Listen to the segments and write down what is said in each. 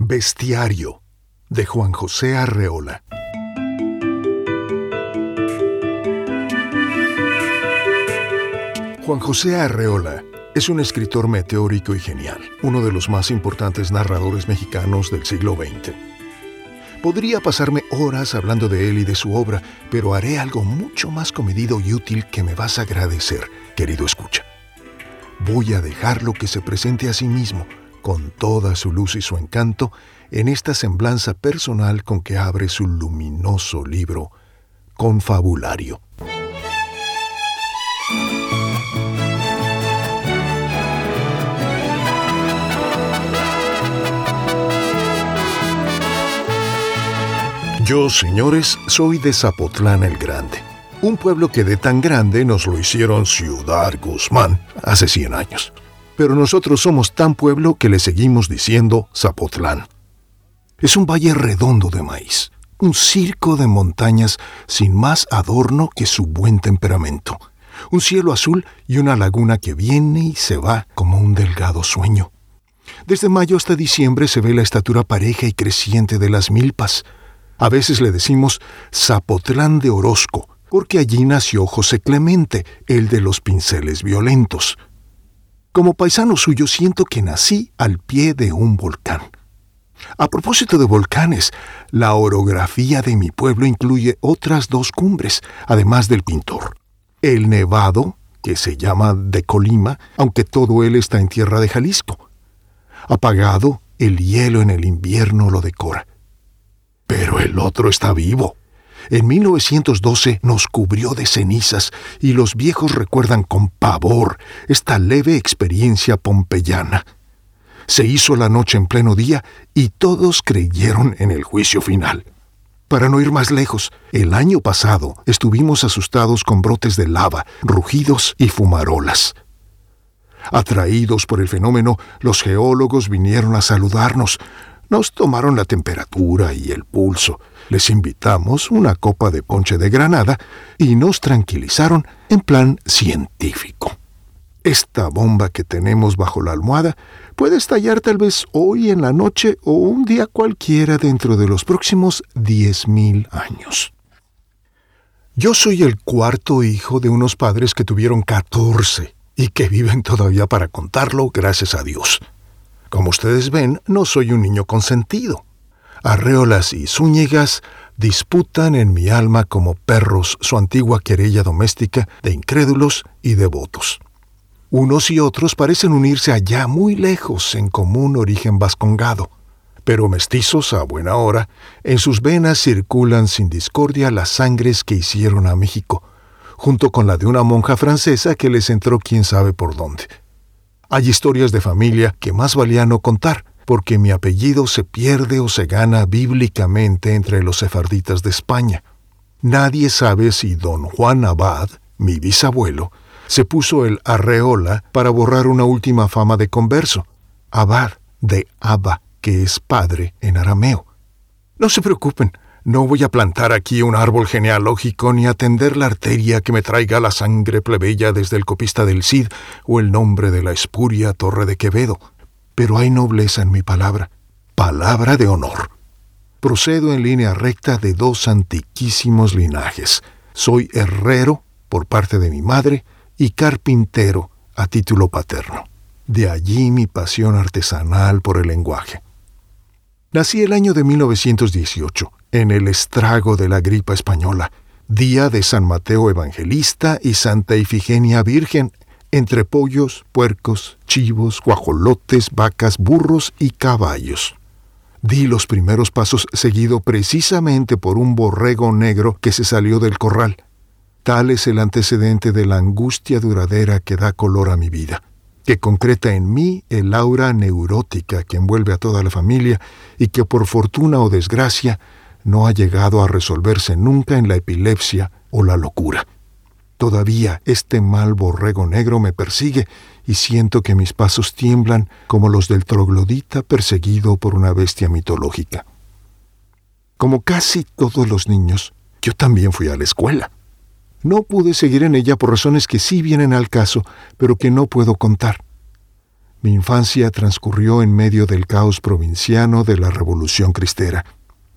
Bestiario de Juan José Arreola. Juan José Arreola es un escritor meteórico y genial, uno de los más importantes narradores mexicanos del siglo XX. Podría pasarme horas hablando de él y de su obra, pero haré algo mucho más comedido y útil que me vas a agradecer, querido escucha. Voy a dejarlo que se presente a sí mismo, con toda su luz y su encanto, en esta semblanza personal con que abre su luminoso libro, Confabulario. Yo, señores, soy de Zapotlán el Grande, un pueblo que de tan grande nos lo hicieron Ciudad Guzmán hace 100 años pero nosotros somos tan pueblo que le seguimos diciendo Zapotlán. Es un valle redondo de maíz, un circo de montañas sin más adorno que su buen temperamento, un cielo azul y una laguna que viene y se va como un delgado sueño. Desde mayo hasta diciembre se ve la estatura pareja y creciente de las milpas. A veces le decimos Zapotlán de Orozco, porque allí nació José Clemente, el de los pinceles violentos. Como paisano suyo siento que nací al pie de un volcán. A propósito de volcanes, la orografía de mi pueblo incluye otras dos cumbres, además del pintor. El Nevado, que se llama de Colima, aunque todo él está en tierra de Jalisco. Apagado, el hielo en el invierno lo decora. Pero el otro está vivo en 1912 nos cubrió de cenizas y los viejos recuerdan con pavor esta leve experiencia pompeyana. Se hizo la noche en pleno día y todos creyeron en el juicio final. Para no ir más lejos, el año pasado estuvimos asustados con brotes de lava, rugidos y fumarolas. Atraídos por el fenómeno, los geólogos vinieron a saludarnos, nos tomaron la temperatura y el pulso, les invitamos una copa de ponche de granada y nos tranquilizaron en plan científico. Esta bomba que tenemos bajo la almohada puede estallar tal vez hoy en la noche o un día cualquiera dentro de los próximos 10.000 años. Yo soy el cuarto hijo de unos padres que tuvieron 14 y que viven todavía para contarlo, gracias a Dios. Como ustedes ven, no soy un niño consentido. Arreolas y Zúñigas disputan en mi alma como perros su antigua querella doméstica de incrédulos y devotos. Unos y otros parecen unirse allá muy lejos en común origen vascongado, pero mestizos a buena hora, en sus venas circulan sin discordia las sangres que hicieron a México, junto con la de una monja francesa que les entró quién sabe por dónde. Hay historias de familia que más valía no contar, porque mi apellido se pierde o se gana bíblicamente entre los sefarditas de España. Nadie sabe si don Juan Abad, mi bisabuelo, se puso el arreola para borrar una última fama de converso, Abad de Abba, que es padre en arameo. No se preocupen, no voy a plantar aquí un árbol genealógico ni atender la arteria que me traiga la sangre plebeya desde el copista del Cid o el nombre de la espuria Torre de Quevedo. Pero hay nobleza en mi palabra, palabra de honor. Procedo en línea recta de dos antiquísimos linajes. Soy herrero por parte de mi madre y carpintero a título paterno. De allí mi pasión artesanal por el lenguaje. Nací el año de 1918 en el estrago de la gripa española, día de San Mateo Evangelista y Santa Ifigenia Virgen, entre pollos, puercos, chivos, guajolotes, vacas, burros y caballos. Di los primeros pasos seguido precisamente por un borrego negro que se salió del corral. Tal es el antecedente de la angustia duradera que da color a mi vida, que concreta en mí el aura neurótica que envuelve a toda la familia y que por fortuna o desgracia no ha llegado a resolverse nunca en la epilepsia o la locura. Todavía este mal borrego negro me persigue y siento que mis pasos tiemblan como los del troglodita perseguido por una bestia mitológica. Como casi todos los niños, yo también fui a la escuela. No pude seguir en ella por razones que sí vienen al caso, pero que no puedo contar. Mi infancia transcurrió en medio del caos provinciano de la Revolución Cristera.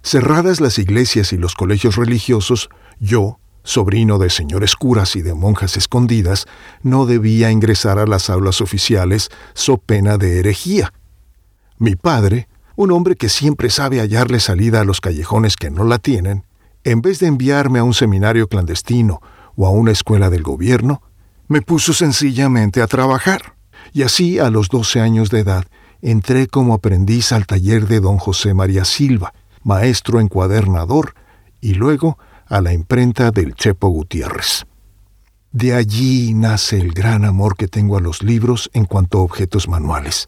Cerradas las iglesias y los colegios religiosos, yo, sobrino de señores curas y de monjas escondidas, no debía ingresar a las aulas oficiales so pena de herejía. Mi padre, un hombre que siempre sabe hallarle salida a los callejones que no la tienen, en vez de enviarme a un seminario clandestino o a una escuela del gobierno, me puso sencillamente a trabajar. Y así, a los 12 años de edad, entré como aprendiz al taller de don José María Silva, maestro encuadernador, y luego a la imprenta del Chepo Gutiérrez. De allí nace el gran amor que tengo a los libros en cuanto a objetos manuales.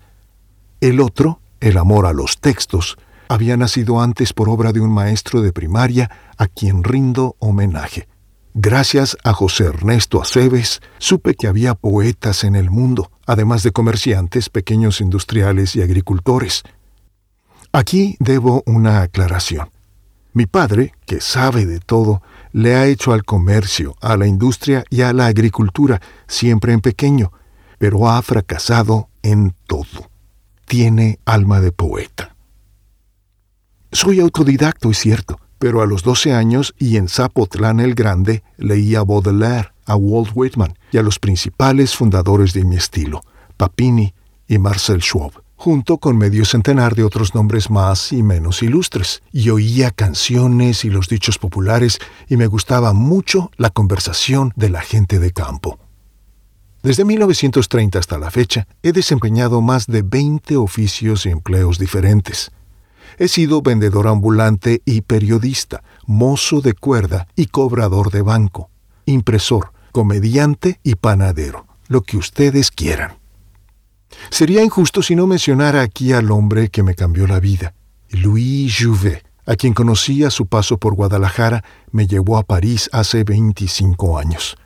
El otro, el amor a los textos, había nacido antes por obra de un maestro de primaria a quien rindo homenaje. Gracias a José Ernesto Aceves, supe que había poetas en el mundo, además de comerciantes, pequeños industriales y agricultores. Aquí debo una aclaración. Mi padre, que sabe de todo, le ha hecho al comercio, a la industria y a la agricultura, siempre en pequeño, pero ha fracasado en todo. Tiene alma de poeta. Soy autodidacto, es cierto, pero a los 12 años y en Zapotlán el Grande leí a Baudelaire, a Walt Whitman y a los principales fundadores de mi estilo, Papini y Marcel Schwab, junto con medio centenar de otros nombres más y menos ilustres, y oía canciones y los dichos populares y me gustaba mucho la conversación de la gente de campo. Desde 1930 hasta la fecha, he desempeñado más de 20 oficios y empleos diferentes. He sido vendedor ambulante y periodista, mozo de cuerda y cobrador de banco, impresor, comediante y panadero, lo que ustedes quieran. Sería injusto si no mencionara aquí al hombre que me cambió la vida, Louis Jouvet, a quien conocí a su paso por Guadalajara, me llevó a París hace 25 años.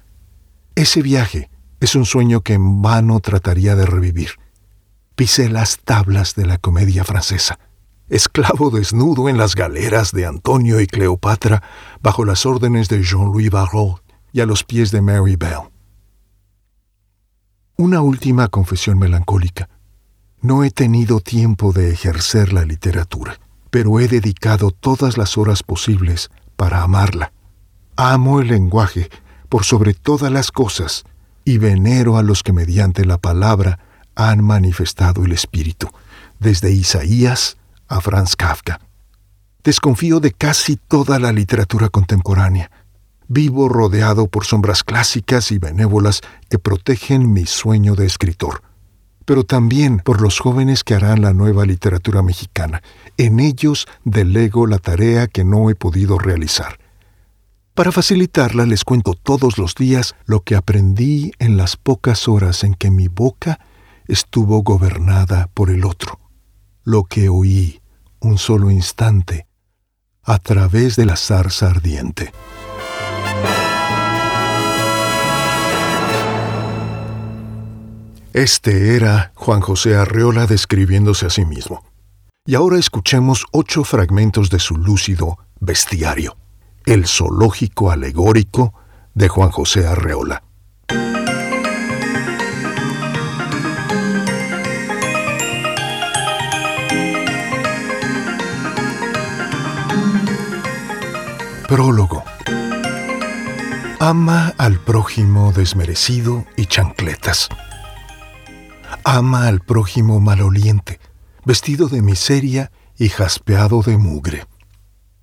Ese viaje es un sueño que en vano trataría de revivir. Pisé las tablas de la comedia francesa esclavo desnudo en las galeras de Antonio y Cleopatra, bajo las órdenes de Jean-Louis Barrault y a los pies de Mary Bell. Una última confesión melancólica. No he tenido tiempo de ejercer la literatura, pero he dedicado todas las horas posibles para amarla. Amo el lenguaje por sobre todas las cosas y venero a los que mediante la palabra han manifestado el espíritu, desde Isaías a Franz Kafka. Desconfío de casi toda la literatura contemporánea. Vivo rodeado por sombras clásicas y benévolas que protegen mi sueño de escritor, pero también por los jóvenes que harán la nueva literatura mexicana. En ellos delego la tarea que no he podido realizar. Para facilitarla les cuento todos los días lo que aprendí en las pocas horas en que mi boca estuvo gobernada por el otro lo que oí un solo instante a través de la zarza ardiente. Este era Juan José Arreola describiéndose a sí mismo. Y ahora escuchemos ocho fragmentos de su lúcido bestiario, el zoológico alegórico de Juan José Arreola. Prólogo. Ama al prójimo desmerecido y chancletas. Ama al prójimo maloliente, vestido de miseria y jaspeado de mugre.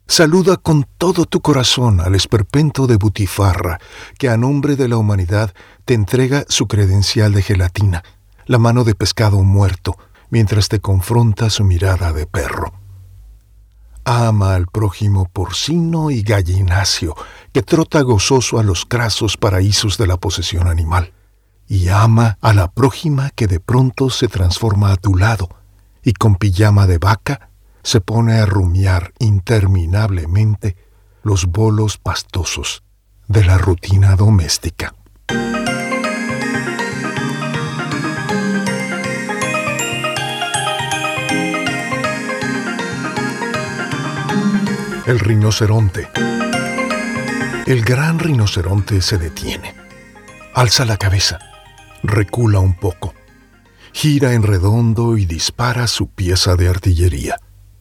Saluda con todo tu corazón al esperpento de Butifarra, que a nombre de la humanidad te entrega su credencial de gelatina, la mano de pescado muerto, mientras te confronta su mirada de perro. Ama al prójimo porcino y gallinacio, que trota gozoso a los crasos paraísos de la posesión animal. Y ama a la prójima que de pronto se transforma a tu lado, y con pijama de vaca se pone a rumiar interminablemente los bolos pastosos de la rutina doméstica. El rinoceronte. El gran rinoceronte se detiene. Alza la cabeza. Recula un poco. gira en redondo y dispara su pieza de artillería.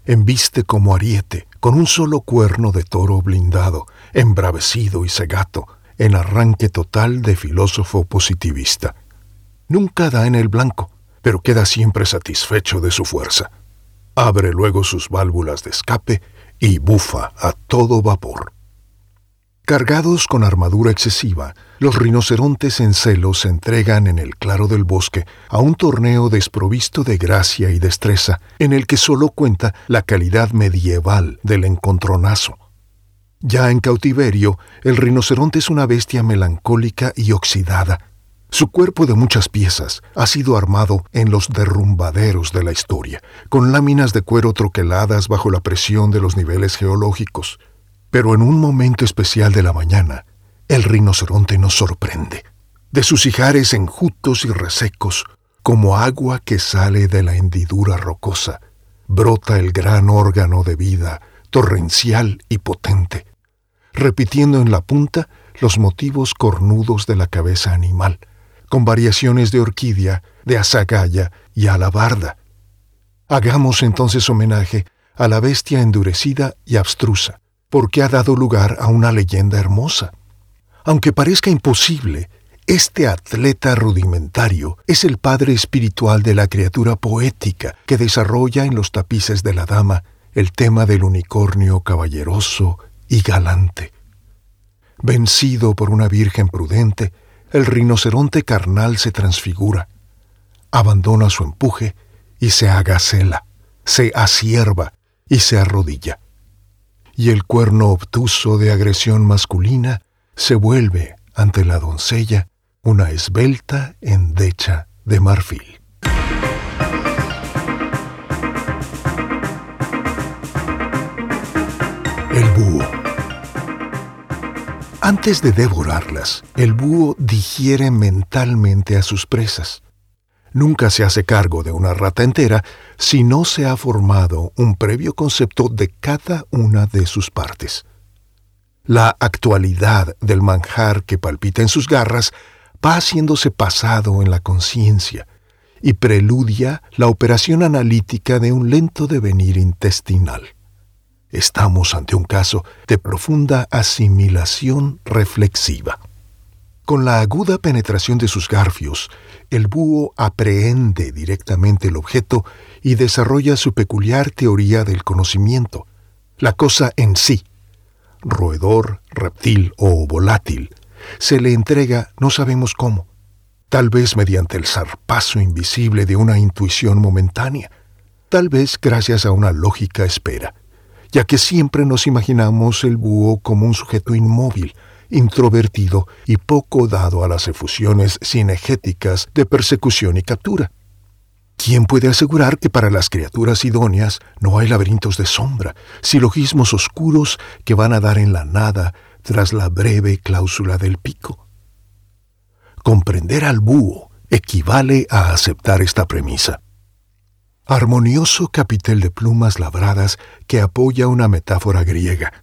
Embiste como ariete, con un solo cuerno de toro blindado, embravecido y cegato, en arranque total de filósofo positivista. Nunca da en el blanco, pero queda siempre satisfecho de su fuerza. Abre luego sus válvulas de escape y bufa a todo vapor. Cargados con armadura excesiva, los rinocerontes en celo se entregan en el claro del bosque a un torneo desprovisto de gracia y destreza, en el que solo cuenta la calidad medieval del encontronazo. Ya en cautiverio, el rinoceronte es una bestia melancólica y oxidada. Su cuerpo de muchas piezas ha sido armado en los derrumbaderos de la historia, con láminas de cuero troqueladas bajo la presión de los niveles geológicos. Pero en un momento especial de la mañana, el rinoceronte nos sorprende. De sus ijares enjutos y resecos, como agua que sale de la hendidura rocosa, brota el gran órgano de vida, torrencial y potente, repitiendo en la punta los motivos cornudos de la cabeza animal, con variaciones de orquídea, de azagaya y alabarda. Hagamos entonces homenaje a la bestia endurecida y abstrusa, porque ha dado lugar a una leyenda hermosa. Aunque parezca imposible, este atleta rudimentario es el padre espiritual de la criatura poética que desarrolla en los tapices de la dama el tema del unicornio caballeroso y galante. Vencido por una virgen prudente, el rinoceronte carnal se transfigura, abandona su empuje y se agacela, se asierva y se arrodilla y el cuerno obtuso de agresión masculina se vuelve ante la doncella una esbelta endecha de marfil. El búho. Antes de devorarlas, el búho digiere mentalmente a sus presas nunca se hace cargo de una rata entera si no se ha formado un previo concepto de cada una de sus partes. La actualidad del manjar que palpita en sus garras va haciéndose pasado en la conciencia y preludia la operación analítica de un lento devenir intestinal. Estamos ante un caso de profunda asimilación reflexiva. Con la aguda penetración de sus garfios, el búho aprehende directamente el objeto y desarrolla su peculiar teoría del conocimiento. La cosa en sí, roedor, reptil o volátil, se le entrega no sabemos cómo, tal vez mediante el zarpazo invisible de una intuición momentánea, tal vez gracias a una lógica espera, ya que siempre nos imaginamos el búho como un sujeto inmóvil, introvertido y poco dado a las efusiones cinegéticas de persecución y captura. ¿Quién puede asegurar que para las criaturas idóneas no hay laberintos de sombra, silogismos oscuros que van a dar en la nada tras la breve cláusula del pico? Comprender al búho equivale a aceptar esta premisa. Armonioso capitel de plumas labradas que apoya una metáfora griega,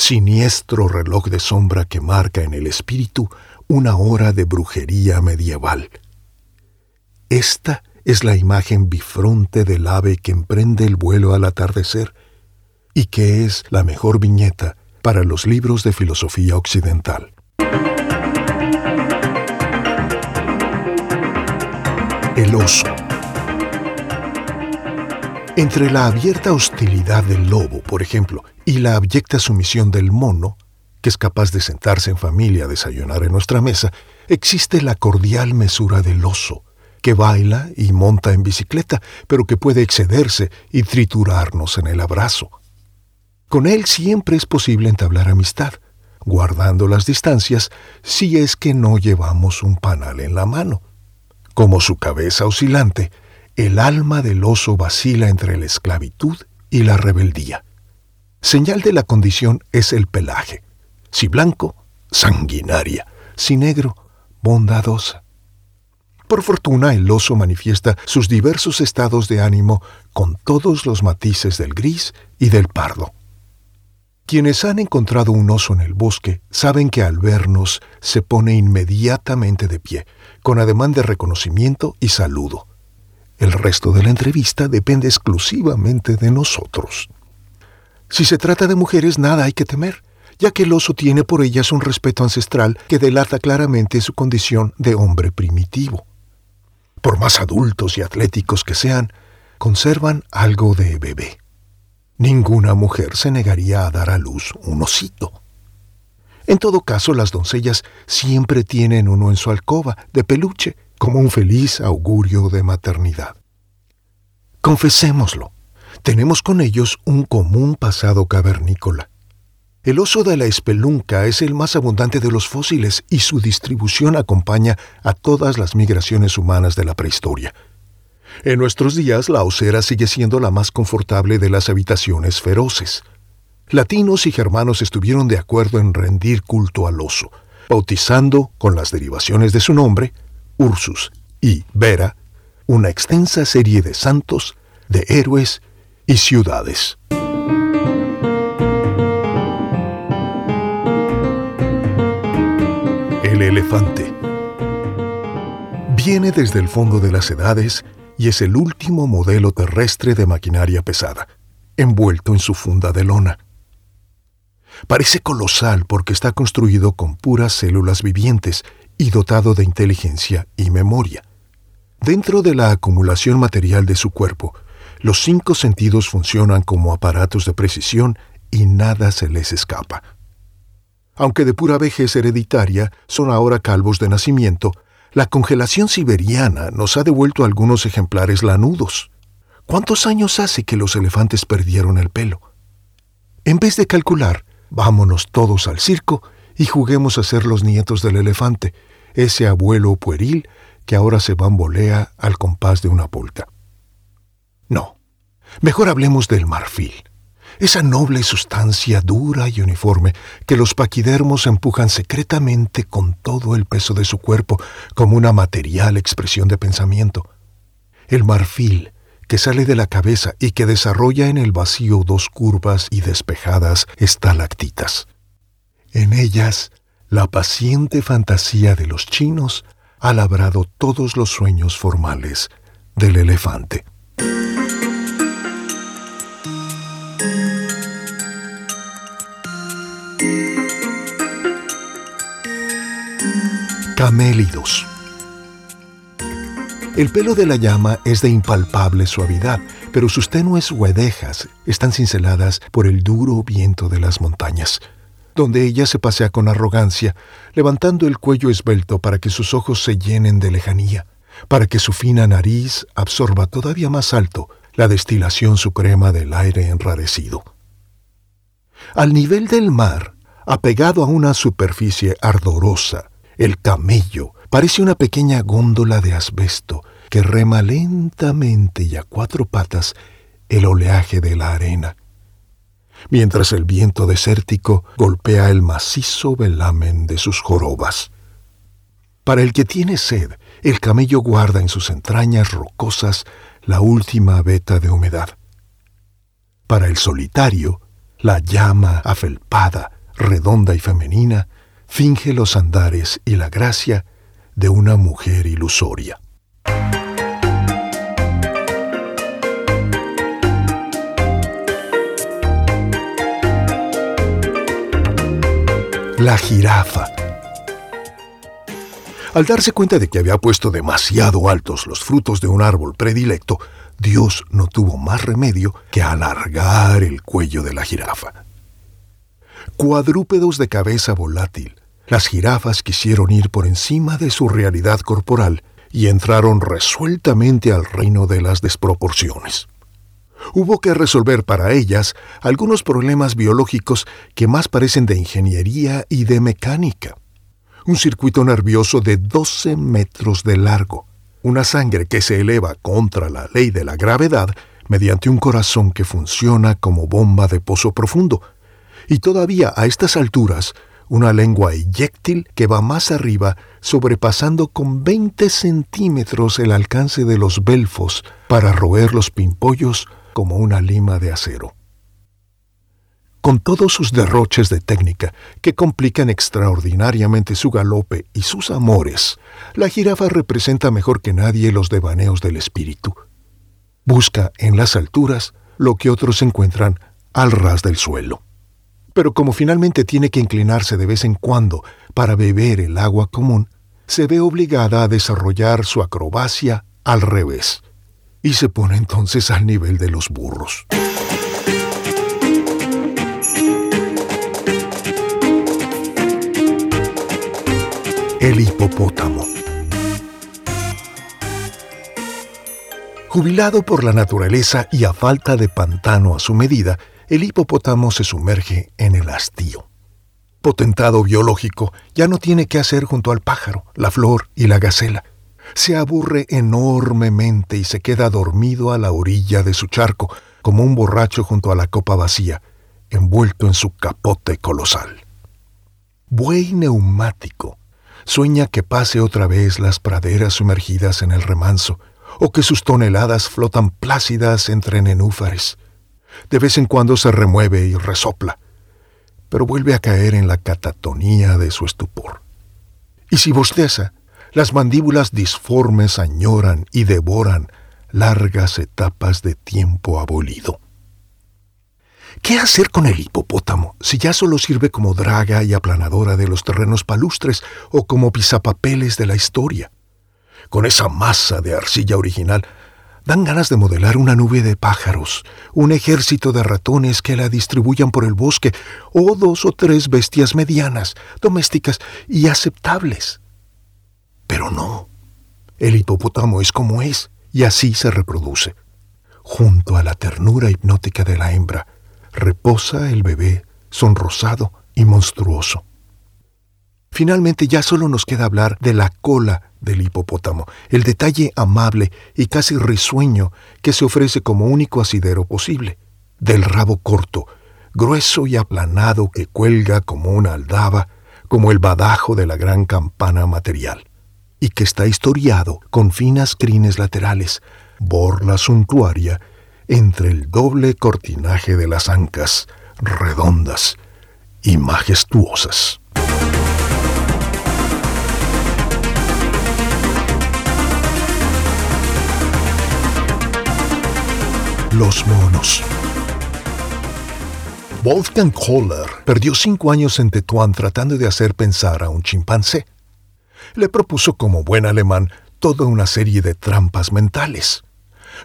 siniestro reloj de sombra que marca en el espíritu una hora de brujería medieval. Esta es la imagen bifronte del ave que emprende el vuelo al atardecer y que es la mejor viñeta para los libros de filosofía occidental. El oso. Entre la abierta hostilidad del lobo, por ejemplo, y la abyecta sumisión del mono, que es capaz de sentarse en familia a desayunar en nuestra mesa, existe la cordial mesura del oso, que baila y monta en bicicleta, pero que puede excederse y triturarnos en el abrazo. Con él siempre es posible entablar amistad, guardando las distancias si es que no llevamos un panal en la mano. Como su cabeza oscilante, el alma del oso vacila entre la esclavitud y la rebeldía. Señal de la condición es el pelaje. Si blanco, sanguinaria. Si negro, bondadosa. Por fortuna, el oso manifiesta sus diversos estados de ánimo con todos los matices del gris y del pardo. Quienes han encontrado un oso en el bosque saben que al vernos se pone inmediatamente de pie, con ademán de reconocimiento y saludo El resto de la entrevista depende exclusivamente de nosotros. Si se trata de mujeres, nada hay que temer, ya que el oso tiene por ellas un respeto ancestral que delata claramente su condición de hombre primitivo. Por más adultos y atléticos que sean, conservan algo de bebé. Ninguna mujer se negaría a dar a luz un osito. En todo caso, las doncellas siempre tienen uno en su alcoba, de peluche, como un feliz augurio de maternidad. Confesémoslo, tenemos con ellos un común pasado cavernícola. El oso de la espelunca es el más abundante de los fósiles y su distribución acompaña a todas las migraciones humanas de la prehistoria. En nuestros días la osera sigue siendo la más confortable de las habitaciones feroces latinos y germanos estuvieron de acuerdo en rendir culto al oso, bautizando, con las derivaciones de su nombre, Ursus y Vera, una extensa serie de santos, de héroes y ciudades. El elefante viene desde el fondo de las edades y es el último modelo terrestre de maquinaria pesada, envuelto en su funda de lona. Parece colosal porque está construido con puras células vivientes y dotado de inteligencia y memoria. Dentro de la acumulación material de su cuerpo, los cinco sentidos funcionan como aparatos de precisión y nada se les escapa. Aunque de pura vejez hereditaria son ahora calvos de nacimiento, la congelación siberiana nos ha devuelto algunos ejemplares lanudos. ¿Cuántos años hace que los elefantes perdieron el pelo? En vez de calcular, Vámonos todos al circo y juguemos a ser los nietos del elefante, ese abuelo pueril que ahora se bambolea al compás de una polka. No, mejor hablemos del marfil, esa noble sustancia dura y uniforme que los paquidermos empujan secretamente con todo el peso de su cuerpo como una material expresión de pensamiento. El marfil que sale de la cabeza y que desarrolla en el vacío dos curvas y despejadas estalactitas. En ellas, la paciente fantasía de los chinos ha labrado todos los sueños formales del elefante. Camélidos. El pelo de la llama es de impalpable suavidad, pero sus tenues huedejas están cinceladas por el duro viento de las montañas, donde ella se pasea con arrogancia, levantando el cuello esbelto para que sus ojos se llenen de lejanía, para que su fina nariz absorba todavía más alto la destilación suprema del aire enrarecido. Al nivel del mar, apegado a una superficie ardorosa, el camello parece una pequeña góndola de asbesto que rema lentamente y a cuatro patas el oleaje de la arena, mientras el viento desértico golpea el macizo velamen de sus jorobas. Para el que tiene sed, el camello guarda en sus entrañas rocosas la última veta de humedad. Para el solitario, la llama afelpada, redonda y femenina, finge los andares y la gracia de una mujer ilusoria. La jirafa. Al darse cuenta de que había puesto demasiado altos los frutos de un árbol predilecto, Dios no tuvo más remedio que alargar el cuello de la jirafa. Cuadrúpedos de cabeza volátil, las jirafas quisieron ir por encima de su realidad corporal y entraron resueltamente al reino de las desproporciones hubo que resolver para ellas algunos problemas biológicos que más parecen de ingeniería y de mecánica. Un circuito nervioso de 12 metros de largo, una sangre que se eleva contra la ley de la gravedad mediante un corazón que funciona como bomba de pozo profundo, y todavía a estas alturas una lengua eyéctil que va más arriba, sobrepasando con 20 centímetros el alcance de los belfos para roer los pimpollos como una lima de acero. Con todos sus derroches de técnica que complican extraordinariamente su galope y sus amores, la jirafa representa mejor que nadie los devaneos del espíritu, Busca en las alturas lo que otros encuentran al ras del suelo. Pero como finalmente tiene que inclinarse de vez en cuando para beber el agua común, se ve obligada a desarrollar su acrobacia al revés y se pone entonces al nivel de los burros. El hipopótamo. Jubilado por la naturaleza y a falta de pantano a su medida, el hipopótamo se sumerge en el hastío. Potentado biológico, ya no tiene qué hacer junto al pájaro, la flor y la gacela. Se aburre enormemente y se queda dormido a la orilla de su charco, como un borracho junto a la copa vacía, envuelto en su capote colosal. Buey neumático, sueña que pase otra vez las praderas sumergidas en el remanso, o que sus toneladas flotan plácidas entre nenúfares. De vez en cuando se remueve y resopla, pero vuelve a caer en la catatonía de su estupor. Y si bosteza, las mandíbulas disformes añoran y devoran largas etapas de tiempo abolido. ¿Qué hacer con el hipopótamo si ya solo sirve como draga y aplanadora de los terrenos palustres o como pisapapeles de la historia? Con esa masa de arcilla original, dan ganas de modelar una nube de pájaros, un ejército de ratones que la distribuyan por el bosque, o dos o tres bestias medianas, domésticas y aceptables. Pero no. El hipopótamo es como es, y así se reproduce. Junto a la ternura hipnótica de la hembra, reposa el bebé, sonrosado y monstruoso. Finalmente ya solo nos queda hablar de la cola del hipopótamo, el detalle amable y casi risueño que se ofrece como único asidero posible, del rabo corto, grueso y aplanado que cuelga como una aldaba, como el badajo de la gran campana material, y que está historiado con finas crines laterales, borla suntuaria, entre el doble cortinaje de las ancas, redondas y majestuosas. Los monos. Wolfgang Kohler perdió cinco años en Tetuán tratando de hacer pensar a un chimpancé. Le propuso como buen alemán toda una serie de trampas mentales.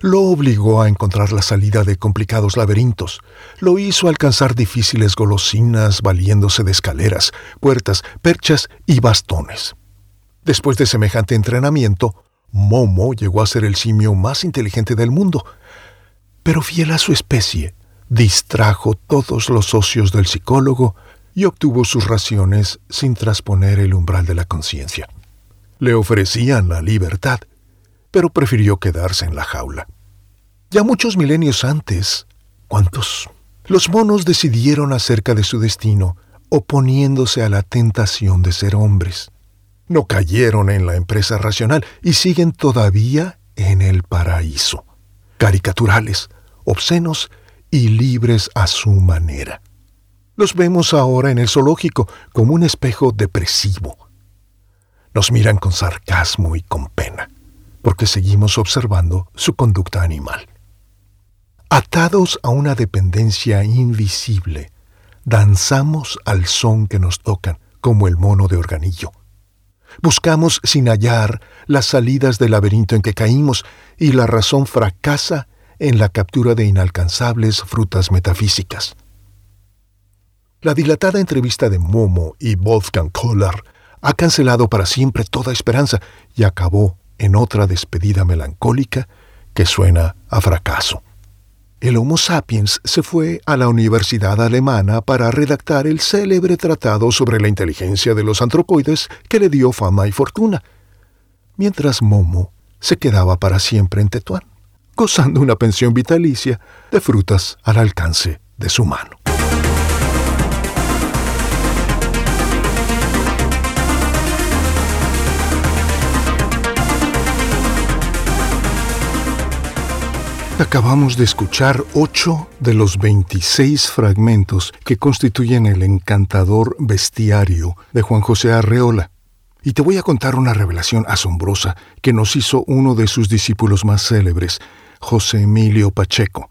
Lo obligó a encontrar la salida de complicados laberintos. Lo hizo alcanzar difíciles golosinas valiéndose de escaleras, puertas, perchas y bastones. Después de semejante entrenamiento, Momo llegó a ser el simio más inteligente del mundo, pero fiel a su especie, distrajo todos los socios del psicólogo y obtuvo sus raciones sin trasponer el umbral de la conciencia. Le ofrecían la libertad, pero prefirió quedarse en la jaula. Ya muchos milenios antes, ¿cuántos? Los monos decidieron acerca de su destino, oponiéndose a la tentación de ser hombres. No cayeron en la empresa racional y siguen todavía en el paraíso. Caricaturales, obscenos y libres a su manera. Los vemos ahora en el zoológico como un espejo depresivo. Nos miran con sarcasmo y con pena, porque seguimos observando su conducta animal. Atados a una dependencia invisible, danzamos al son que nos tocan, como el mono de organillo. Buscamos sin hallar las salidas del laberinto en que caímos y la razón fracasa en la captura de inalcanzables frutas metafísicas. La dilatada entrevista de Momo y Wolfgang Kohler ha cancelado para siempre toda esperanza y acabó en otra despedida melancólica que suena a fracaso. El Homo sapiens se fue a la Universidad Alemana para redactar el célebre tratado sobre la inteligencia de los antropoides que le dio fama y fortuna, mientras Momo se quedaba para siempre en Tetuán gozando una pensión vitalicia de frutas al alcance de su mano. Acabamos de escuchar ocho de los 26 fragmentos que constituyen el encantador bestiario de Juan José Arreola. Y te voy a contar una revelación asombrosa que nos hizo uno de sus discípulos más célebres, José Emilio Pacheco.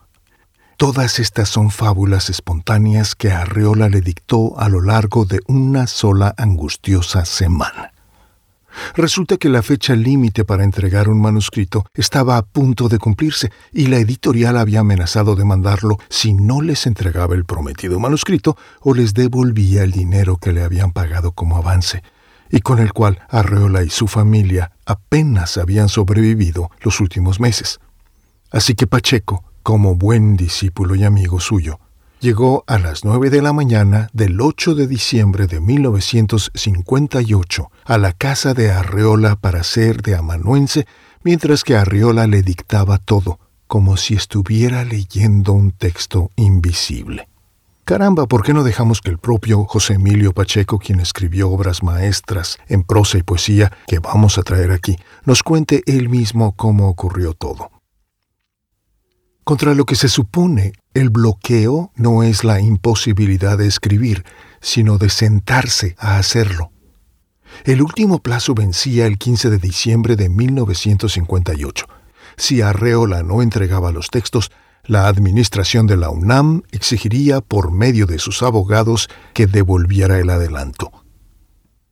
Todas estas son fábulas espontáneas que Arreola le dictó a lo largo de una sola angustiosa semana. Resulta que la fecha límite para entregar un manuscrito estaba a punto de cumplirse y la editorial había amenazado de mandarlo si no les entregaba el prometido manuscrito o les devolvía el dinero que le habían pagado como avance, y con el cual Arreola y su familia apenas habían sobrevivido los últimos meses. Así que Pacheco, como buen discípulo y amigo suyo, llegó a las nueve de la mañana del 8 de diciembre de 1958 a la casa de Arreola para ser de amanuense, mientras que Arreola le dictaba todo, como si estuviera leyendo un texto invisible. Caramba, ¿por qué no dejamos que el propio José Emilio Pacheco, quien escribió obras maestras en prosa y poesía que vamos a traer aquí, nos cuente él mismo cómo ocurrió todo? Contra lo que se supone el bloqueo no es la imposibilidad de escribir, sino de sentarse a hacerlo. El último plazo vencía el 15 de diciembre de 1958. Si Arreola no entregaba los textos, la administración de la UNAM exigiría por medio de sus abogados que devolviera el adelanto.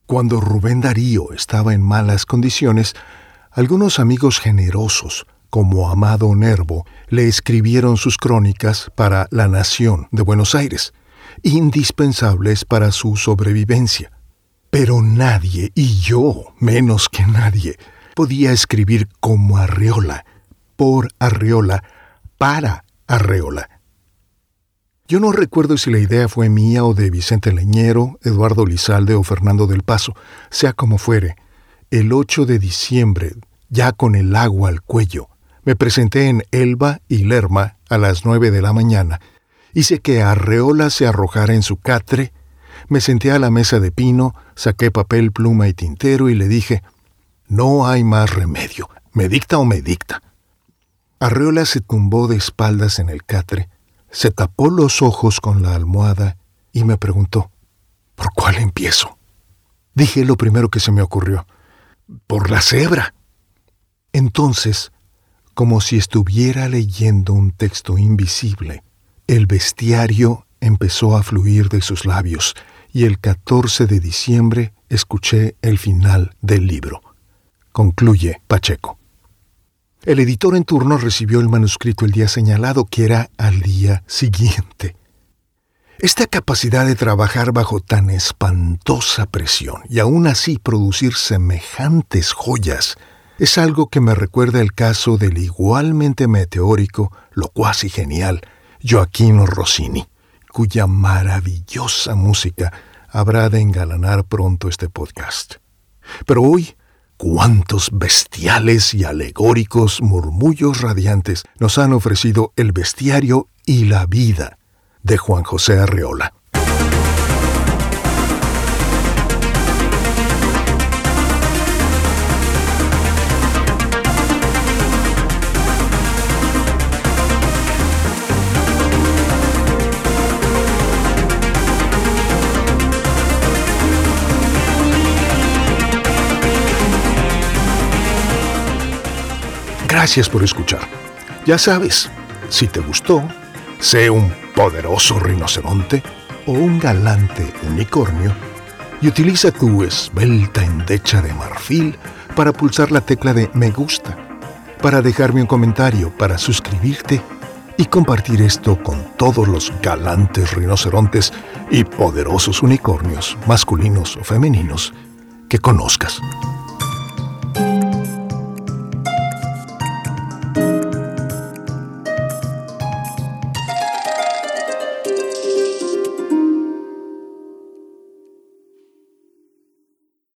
Cuando Rubén Darío estaba en malas condiciones, algunos amigos generosos como Amado Nervo, le escribieron sus crónicas para La Nación de Buenos Aires, indispensables para su sobrevivencia. Pero nadie, y yo menos que nadie, podía escribir como Arreola, por Arreola, para Arreola. Yo no recuerdo si la idea fue mía o de Vicente Leñero, Eduardo Lizalde o Fernando del Paso, sea como fuere. El 8 de diciembre, ya con el agua al cuello, me presenté en Elba y Lerma a las nueve de la mañana. Hice que Arreola se arrojara en su catre, me senté a la mesa de pino, saqué papel, pluma y tintero y le dije, no hay más remedio, me dicta o me dicta. Arreola se tumbó de espaldas en el catre, se tapó los ojos con la almohada y me preguntó, ¿por cuál empiezo? Dije lo primero que se me ocurrió, por la cebra. Entonces como si estuviera leyendo un texto invisible. El bestiario empezó a fluir de sus labios y el 14 de diciembre escuché el final del libro. Concluye Pacheco. El editor en turno recibió el manuscrito el día señalado, que era al día siguiente. Esta capacidad de trabajar bajo tan espantosa presión y aún así producir semejantes joyas es algo que me recuerda el caso del igualmente meteórico, locuaz y genial Joaquino Rossini, cuya maravillosa música habrá de engalanar pronto este podcast. Pero hoy, cuántos bestiales y alegóricos murmullos radiantes nos han ofrecido el bestiario y la vida de Juan José Arreola. Gracias por escuchar. Ya sabes, si te gustó, sé un poderoso rinoceronte o un galante unicornio y utiliza tu esbelta endecha de marfil para pulsar la tecla de me gusta, para dejarme un comentario, para suscribirte y compartir esto con todos los galantes rinocerontes y poderosos unicornios, masculinos o femeninos, que conozcas.